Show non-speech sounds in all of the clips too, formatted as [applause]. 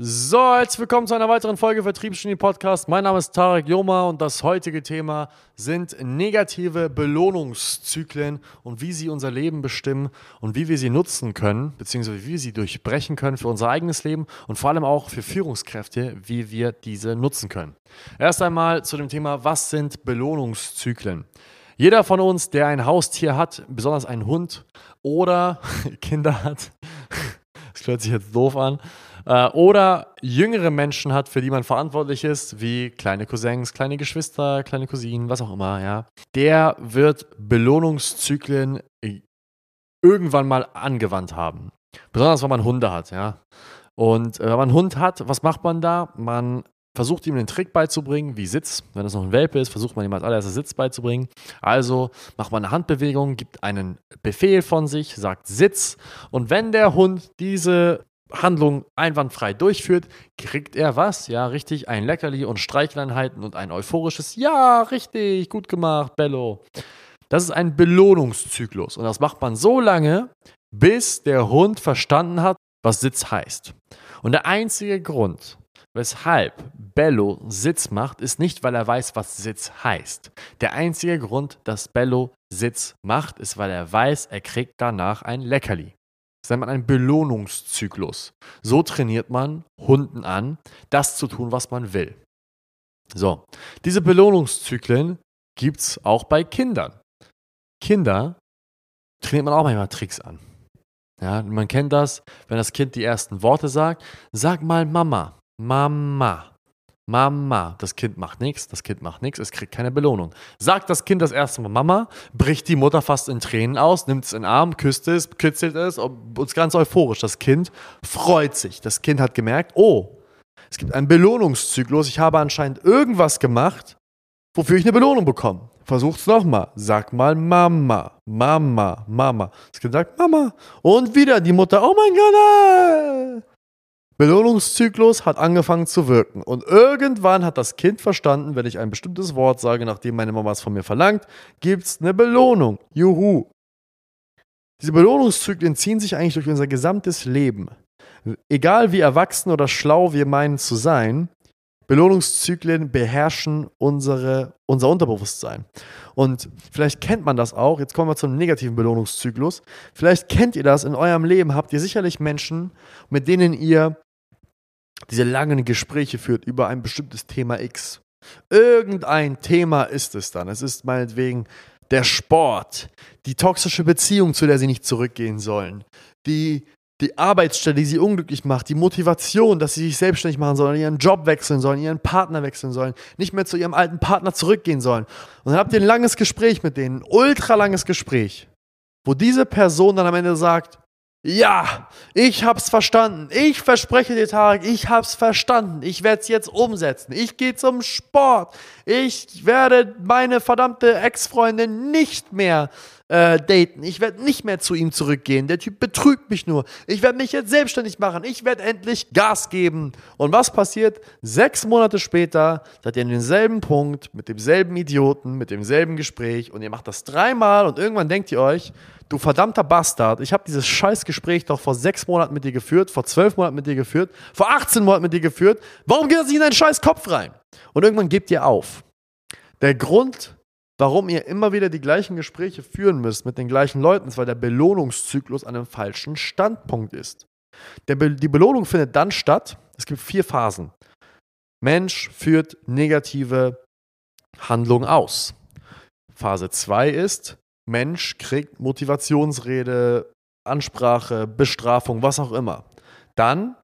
So, herzlich willkommen zu einer weiteren Folge Vertriebsgenie Podcast. Mein Name ist Tarek Joma und das heutige Thema sind negative Belohnungszyklen und wie sie unser Leben bestimmen und wie wir sie nutzen können, beziehungsweise wie wir sie durchbrechen können für unser eigenes Leben und vor allem auch für Führungskräfte, wie wir diese nutzen können. Erst einmal zu dem Thema, was sind Belohnungszyklen? Jeder von uns, der ein Haustier hat, besonders einen Hund oder [laughs] Kinder hat, [laughs] das hört sich jetzt doof an, oder jüngere Menschen hat, für die man verantwortlich ist, wie kleine Cousins, kleine Geschwister, kleine Cousinen, was auch immer, ja, der wird Belohnungszyklen irgendwann mal angewandt haben. Besonders wenn man Hunde hat, ja. Und äh, wenn man einen Hund hat, was macht man da? Man versucht ihm einen Trick beizubringen, wie Sitz. Wenn es noch ein Welpe ist, versucht man ihm als allererstes Sitz beizubringen. Also macht man eine Handbewegung, gibt einen Befehl von sich, sagt Sitz. Und wenn der Hund diese Handlung einwandfrei durchführt, kriegt er was? Ja, richtig, ein Leckerli und Streicheleinheiten und ein euphorisches Ja, richtig, gut gemacht, Bello. Das ist ein Belohnungszyklus und das macht man so lange, bis der Hund verstanden hat, was Sitz heißt. Und der einzige Grund, weshalb Bello Sitz macht, ist nicht, weil er weiß, was Sitz heißt. Der einzige Grund, dass Bello Sitz macht, ist, weil er weiß, er kriegt danach ein Leckerli. Nennt man einen Belohnungszyklus. So trainiert man Hunden an, das zu tun, was man will. So, diese Belohnungszyklen gibt es auch bei Kindern. Kinder trainiert man auch manchmal Tricks an. Ja, man kennt das, wenn das Kind die ersten Worte sagt, sag mal Mama, Mama. Mama. Das Kind macht nichts, das Kind macht nichts, es kriegt keine Belohnung. Sagt das Kind das erste Mal Mama, bricht die Mutter fast in Tränen aus, nimmt es in den Arm, küsst es, kitzelt es und ist ganz euphorisch. Das Kind freut sich. Das Kind hat gemerkt, oh, es gibt einen Belohnungszyklus. Ich habe anscheinend irgendwas gemacht, wofür ich eine Belohnung bekomme. Versucht's nochmal. Sag mal Mama, Mama, Mama. Das Kind sagt Mama. Und wieder die Mutter, oh mein Gott. Belohnungszyklus hat angefangen zu wirken. Und irgendwann hat das Kind verstanden, wenn ich ein bestimmtes Wort sage, nachdem meine Mama es von mir verlangt, gibt es eine Belohnung. Juhu. Diese Belohnungszyklen ziehen sich eigentlich durch unser gesamtes Leben. Egal wie erwachsen oder schlau wir meinen zu sein, Belohnungszyklen beherrschen unsere, unser Unterbewusstsein. Und vielleicht kennt man das auch. Jetzt kommen wir zum negativen Belohnungszyklus. Vielleicht kennt ihr das in eurem Leben. Habt ihr sicherlich Menschen, mit denen ihr diese langen Gespräche führt über ein bestimmtes Thema X. Irgendein Thema ist es dann. Es ist meinetwegen der Sport, die toxische Beziehung, zu der sie nicht zurückgehen sollen, die, die Arbeitsstelle, die sie unglücklich macht, die Motivation, dass sie sich selbstständig machen sollen, ihren Job wechseln sollen, ihren Partner wechseln sollen, nicht mehr zu ihrem alten Partner zurückgehen sollen. Und dann habt ihr ein langes Gespräch mit denen, ein ultra langes Gespräch, wo diese Person dann am Ende sagt, ja, ich hab's verstanden. Ich verspreche dir, Tarek, ich hab's verstanden. Ich werde es jetzt umsetzen. Ich gehe zum Sport. Ich werde meine verdammte Ex-Freundin nicht mehr äh, daten. Ich werde nicht mehr zu ihm zurückgehen. Der Typ betrügt mich nur. Ich werde mich jetzt selbstständig machen. Ich werde endlich Gas geben. Und was passiert? Sechs Monate später seid ihr an demselben Punkt, mit demselben Idioten, mit demselben Gespräch und ihr macht das dreimal und irgendwann denkt ihr euch, du verdammter Bastard, ich habe dieses scheiß Gespräch doch vor sechs Monaten mit dir geführt, vor zwölf Monaten mit dir geführt, vor 18 Monaten mit dir geführt. Warum geht das nicht in deinen scheiß Kopf rein? Und irgendwann gebt ihr auf. Der Grund, warum ihr immer wieder die gleichen Gespräche führen müsst mit den gleichen Leuten, ist, weil der Belohnungszyklus an einem falschen Standpunkt ist. Be die Belohnung findet dann statt, es gibt vier Phasen. Mensch führt negative Handlungen aus. Phase 2 ist, Mensch kriegt Motivationsrede, Ansprache, Bestrafung, was auch immer. Dann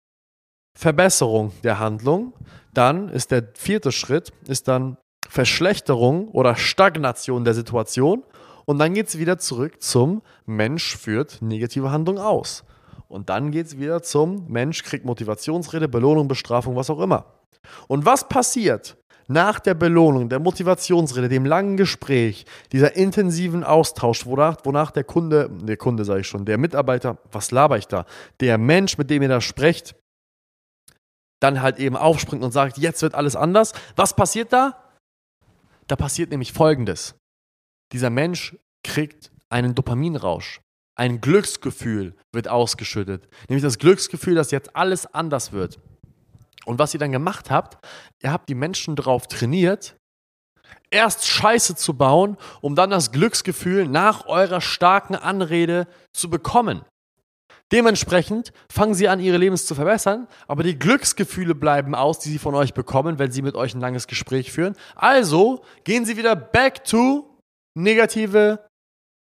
Verbesserung der Handlung. Dann ist der vierte Schritt, ist dann Verschlechterung oder Stagnation der Situation. Und dann geht es wieder zurück zum Mensch führt negative Handlung aus. Und dann geht es wieder zum Mensch kriegt Motivationsrede, Belohnung, Bestrafung, was auch immer. Und was passiert nach der Belohnung, der Motivationsrede, dem langen Gespräch, dieser intensiven Austausch, wonach, wonach der Kunde, der Kunde sage ich schon, der Mitarbeiter, was laber ich da, der Mensch, mit dem ihr da sprecht, dann halt eben aufspringt und sagt, jetzt wird alles anders. Was passiert da? Da passiert nämlich Folgendes. Dieser Mensch kriegt einen Dopaminrausch. Ein Glücksgefühl wird ausgeschüttet. Nämlich das Glücksgefühl, dass jetzt alles anders wird. Und was ihr dann gemacht habt, ihr habt die Menschen darauf trainiert, erst Scheiße zu bauen, um dann das Glücksgefühl nach eurer starken Anrede zu bekommen. Dementsprechend fangen sie an, ihre Lebens zu verbessern, aber die Glücksgefühle bleiben aus, die sie von euch bekommen, wenn sie mit euch ein langes Gespräch führen. Also gehen sie wieder back to negative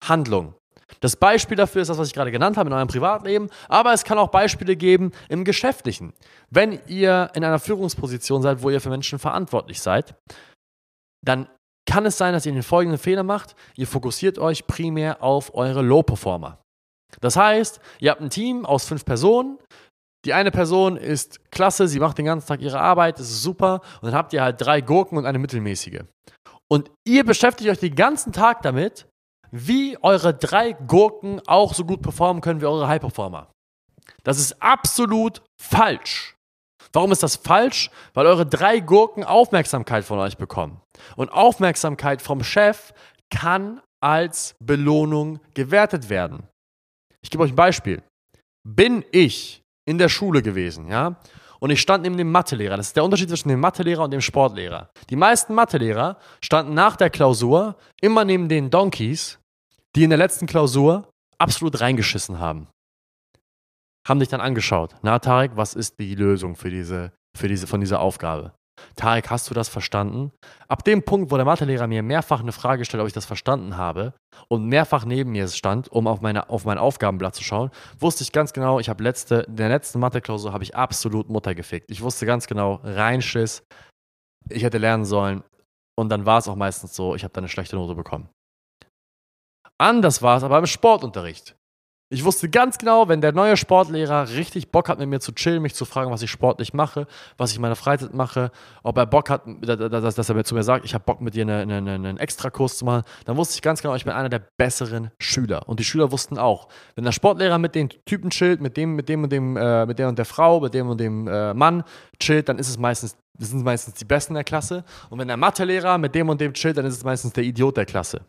Handlung. Das Beispiel dafür ist das, was ich gerade genannt habe in eurem Privatleben, aber es kann auch Beispiele geben im Geschäftlichen. Wenn ihr in einer Führungsposition seid, wo ihr für Menschen verantwortlich seid, dann kann es sein, dass ihr den folgenden Fehler macht. Ihr fokussiert euch primär auf eure Low-Performer. Das heißt, ihr habt ein Team aus fünf Personen. Die eine Person ist klasse, sie macht den ganzen Tag ihre Arbeit, das ist super. Und dann habt ihr halt drei Gurken und eine mittelmäßige. Und ihr beschäftigt euch den ganzen Tag damit, wie eure drei Gurken auch so gut performen können wie eure High-Performer. Das ist absolut falsch. Warum ist das falsch? Weil eure drei Gurken Aufmerksamkeit von euch bekommen. Und Aufmerksamkeit vom Chef kann als Belohnung gewertet werden. Ich gebe euch ein Beispiel. Bin ich in der Schule gewesen, ja, und ich stand neben dem Mathelehrer. Das ist der Unterschied zwischen dem Mathelehrer und dem Sportlehrer. Die meisten Mathelehrer standen nach der Klausur immer neben den Donkeys, die in der letzten Klausur absolut reingeschissen haben. Haben dich dann angeschaut. Na, Tarek, was ist die Lösung für diese, für diese, von dieser Aufgabe? Tarek, hast du das verstanden? Ab dem Punkt, wo der Mathelehrer mir mehrfach eine Frage stellt, ob ich das verstanden habe und mehrfach neben mir stand, um auf, meine, auf mein Aufgabenblatt zu schauen, wusste ich ganz genau, ich habe letzte, in der letzten Mathe-Klausur habe ich absolut Mutter gefickt. Ich wusste ganz genau, Reinschiss, ich hätte lernen sollen und dann war es auch meistens so, ich habe dann eine schlechte Note bekommen. Anders war es aber im Sportunterricht. Ich wusste ganz genau, wenn der neue Sportlehrer richtig Bock hat, mit mir zu chillen, mich zu fragen, was ich sportlich mache, was ich in meiner Freizeit mache, ob er Bock hat, dass, dass er mir zu mir sagt, ich habe Bock mit dir einen, einen, einen Extrakurs zu machen, dann wusste ich ganz genau, ich bin einer der besseren Schüler. Und die Schüler wussten auch, wenn der Sportlehrer mit den Typen chillt, mit dem, mit dem und dem, äh, mit der und der Frau, mit dem und dem äh, Mann chillt, dann ist es meistens, sind meistens die Besten der Klasse. Und wenn der Mathelehrer mit dem und dem chillt, dann ist es meistens der Idiot der Klasse.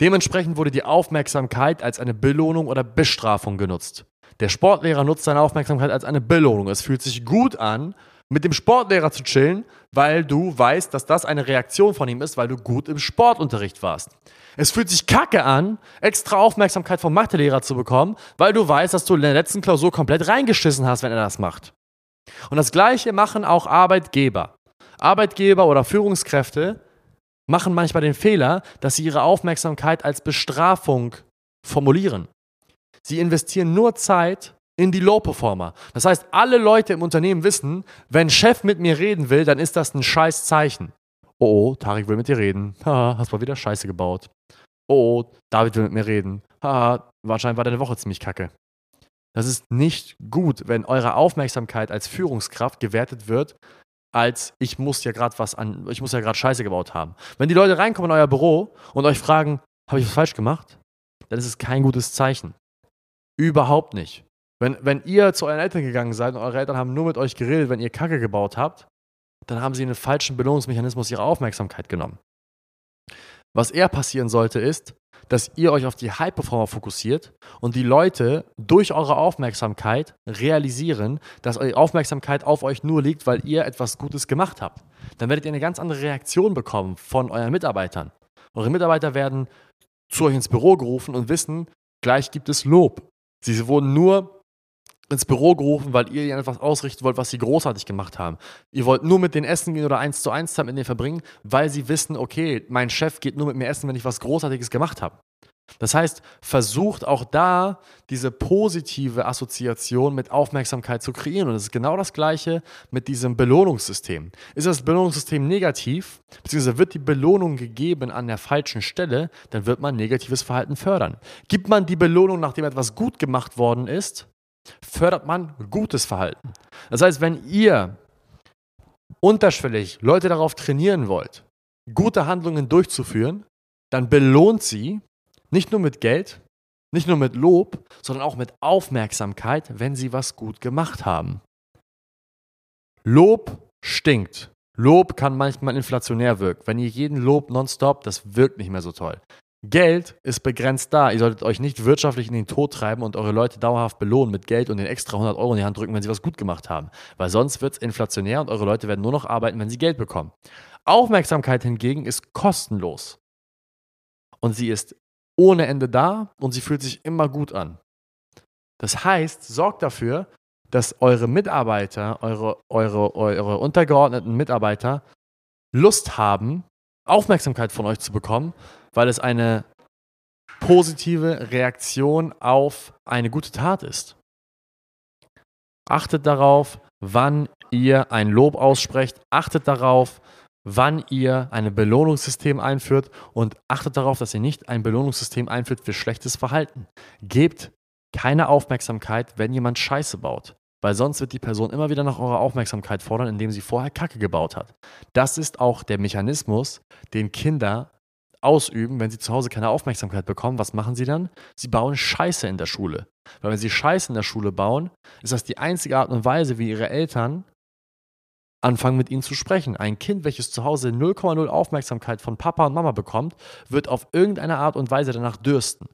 Dementsprechend wurde die Aufmerksamkeit als eine Belohnung oder Bestrafung genutzt. Der Sportlehrer nutzt seine Aufmerksamkeit als eine Belohnung. Es fühlt sich gut an, mit dem Sportlehrer zu chillen, weil du weißt, dass das eine Reaktion von ihm ist, weil du gut im Sportunterricht warst. Es fühlt sich kacke an, extra Aufmerksamkeit vom Mathelehrer zu bekommen, weil du weißt, dass du in der letzten Klausur komplett reingeschissen hast, wenn er das macht. Und das Gleiche machen auch Arbeitgeber. Arbeitgeber oder Führungskräfte machen manchmal den Fehler, dass sie ihre Aufmerksamkeit als Bestrafung formulieren. Sie investieren nur Zeit in die Low-Performer. Das heißt, alle Leute im Unternehmen wissen, wenn Chef mit mir reden will, dann ist das ein scheiß Zeichen. Oh, oh, Tarik will mit dir reden. Ha, hast mal wieder Scheiße gebaut. Oh, oh, David will mit mir reden. Ha, wahrscheinlich war deine Woche ziemlich kacke. Das ist nicht gut, wenn eure Aufmerksamkeit als Führungskraft gewertet wird als ich muss ja gerade was an, ich muss ja gerade Scheiße gebaut haben. Wenn die Leute reinkommen in euer Büro und euch fragen, habe ich was falsch gemacht? Dann ist es kein gutes Zeichen. Überhaupt nicht. Wenn, wenn ihr zu euren Eltern gegangen seid und eure Eltern haben nur mit euch geredet, wenn ihr Kacke gebaut habt, dann haben sie einen falschen Belohnungsmechanismus ihrer Aufmerksamkeit genommen. Was eher passieren sollte, ist, dass ihr euch auf die High-Performer fokussiert und die Leute durch eure Aufmerksamkeit realisieren, dass eure Aufmerksamkeit auf euch nur liegt, weil ihr etwas Gutes gemacht habt. Dann werdet ihr eine ganz andere Reaktion bekommen von euren Mitarbeitern. Eure Mitarbeiter werden zu euch ins Büro gerufen und wissen, gleich gibt es Lob. Sie wurden nur ins Büro gerufen, weil ihr etwas ausrichten wollt, was sie großartig gemacht haben. Ihr wollt nur mit denen essen gehen oder eins zu eins Zeit mit denen verbringen, weil sie wissen, okay, mein Chef geht nur mit mir essen, wenn ich was Großartiges gemacht habe. Das heißt, versucht auch da diese positive Assoziation mit Aufmerksamkeit zu kreieren. Und es ist genau das Gleiche mit diesem Belohnungssystem. Ist das Belohnungssystem negativ, beziehungsweise wird die Belohnung gegeben an der falschen Stelle, dann wird man negatives Verhalten fördern. Gibt man die Belohnung, nachdem etwas gut gemacht worden ist, fördert man gutes Verhalten. Das heißt, wenn ihr unterschwellig Leute darauf trainieren wollt, gute Handlungen durchzuführen, dann belohnt sie nicht nur mit Geld, nicht nur mit Lob, sondern auch mit Aufmerksamkeit, wenn sie was gut gemacht haben. Lob stinkt. Lob kann manchmal inflationär wirken. Wenn ihr jeden Lob nonstop, das wirkt nicht mehr so toll. Geld ist begrenzt da. Ihr solltet euch nicht wirtschaftlich in den Tod treiben und eure Leute dauerhaft belohnen mit Geld und den extra 100 Euro in die Hand drücken, wenn sie was gut gemacht haben. Weil sonst wird es inflationär und eure Leute werden nur noch arbeiten, wenn sie Geld bekommen. Aufmerksamkeit hingegen ist kostenlos. Und sie ist ohne Ende da und sie fühlt sich immer gut an. Das heißt, sorgt dafür, dass eure Mitarbeiter, eure, eure, eure untergeordneten Mitarbeiter Lust haben, Aufmerksamkeit von euch zu bekommen, weil es eine positive Reaktion auf eine gute Tat ist. Achtet darauf, wann ihr ein Lob aussprecht. Achtet darauf, wann ihr ein Belohnungssystem einführt und achtet darauf, dass ihr nicht ein Belohnungssystem einführt für schlechtes Verhalten. Gebt keine Aufmerksamkeit, wenn jemand Scheiße baut. Weil sonst wird die Person immer wieder nach eurer Aufmerksamkeit fordern, indem sie vorher Kacke gebaut hat. Das ist auch der Mechanismus, den Kinder ausüben, wenn sie zu Hause keine Aufmerksamkeit bekommen. Was machen sie dann? Sie bauen Scheiße in der Schule. Weil wenn sie Scheiße in der Schule bauen, ist das die einzige Art und Weise, wie ihre Eltern anfangen mit ihnen zu sprechen. Ein Kind, welches zu Hause 0,0 Aufmerksamkeit von Papa und Mama bekommt, wird auf irgendeine Art und Weise danach dürsten.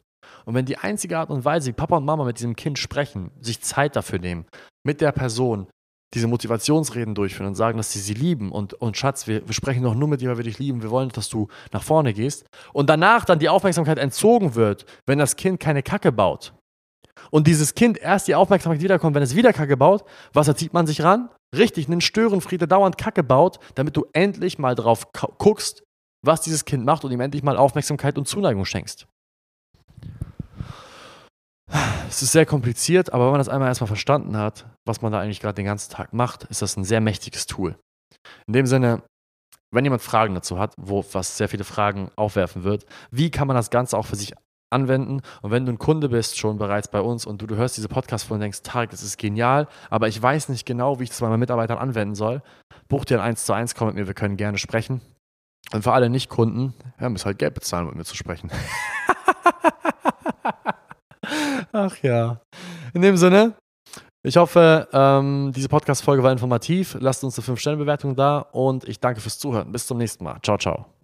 Und wenn die einzige Art und Weise, wie Papa und Mama mit diesem Kind sprechen, sich Zeit dafür nehmen, mit der Person diese Motivationsreden durchführen und sagen, dass sie sie lieben. Und, und Schatz, wir, wir sprechen doch nur mit dir, weil wir dich lieben, wir wollen, dass du nach vorne gehst. Und danach dann die Aufmerksamkeit entzogen wird, wenn das Kind keine Kacke baut. Und dieses Kind erst die Aufmerksamkeit wiederkommt, wenn es wieder Kacke baut, was erzieht man sich ran? Richtig, einen Störenfried, der dauernd Kacke baut, damit du endlich mal drauf guckst, was dieses Kind macht und ihm endlich mal Aufmerksamkeit und Zuneigung schenkst. Es ist sehr kompliziert, aber wenn man das einmal erstmal verstanden hat, was man da eigentlich gerade den ganzen Tag macht, ist das ein sehr mächtiges Tool. In dem Sinne, wenn jemand Fragen dazu hat, wo was sehr viele Fragen aufwerfen wird, wie kann man das Ganze auch für sich anwenden. Und wenn du ein Kunde bist, schon bereits bei uns und du, du hörst diese Podcast und denkst, Tarek, das ist genial, aber ich weiß nicht genau, wie ich das bei meinen Mitarbeitern anwenden soll, buch dir ein 1 zu 1, komm mit mir, wir können gerne sprechen. Und für alle Nicht-Kunden, ja, müsst halt Geld bezahlen, mit mir zu sprechen. [laughs] Ach ja. In dem Sinne, ich hoffe, ähm, diese Podcast-Folge war informativ. Lasst uns eine 5-Sterne-Bewertung da und ich danke fürs Zuhören. Bis zum nächsten Mal. Ciao, ciao.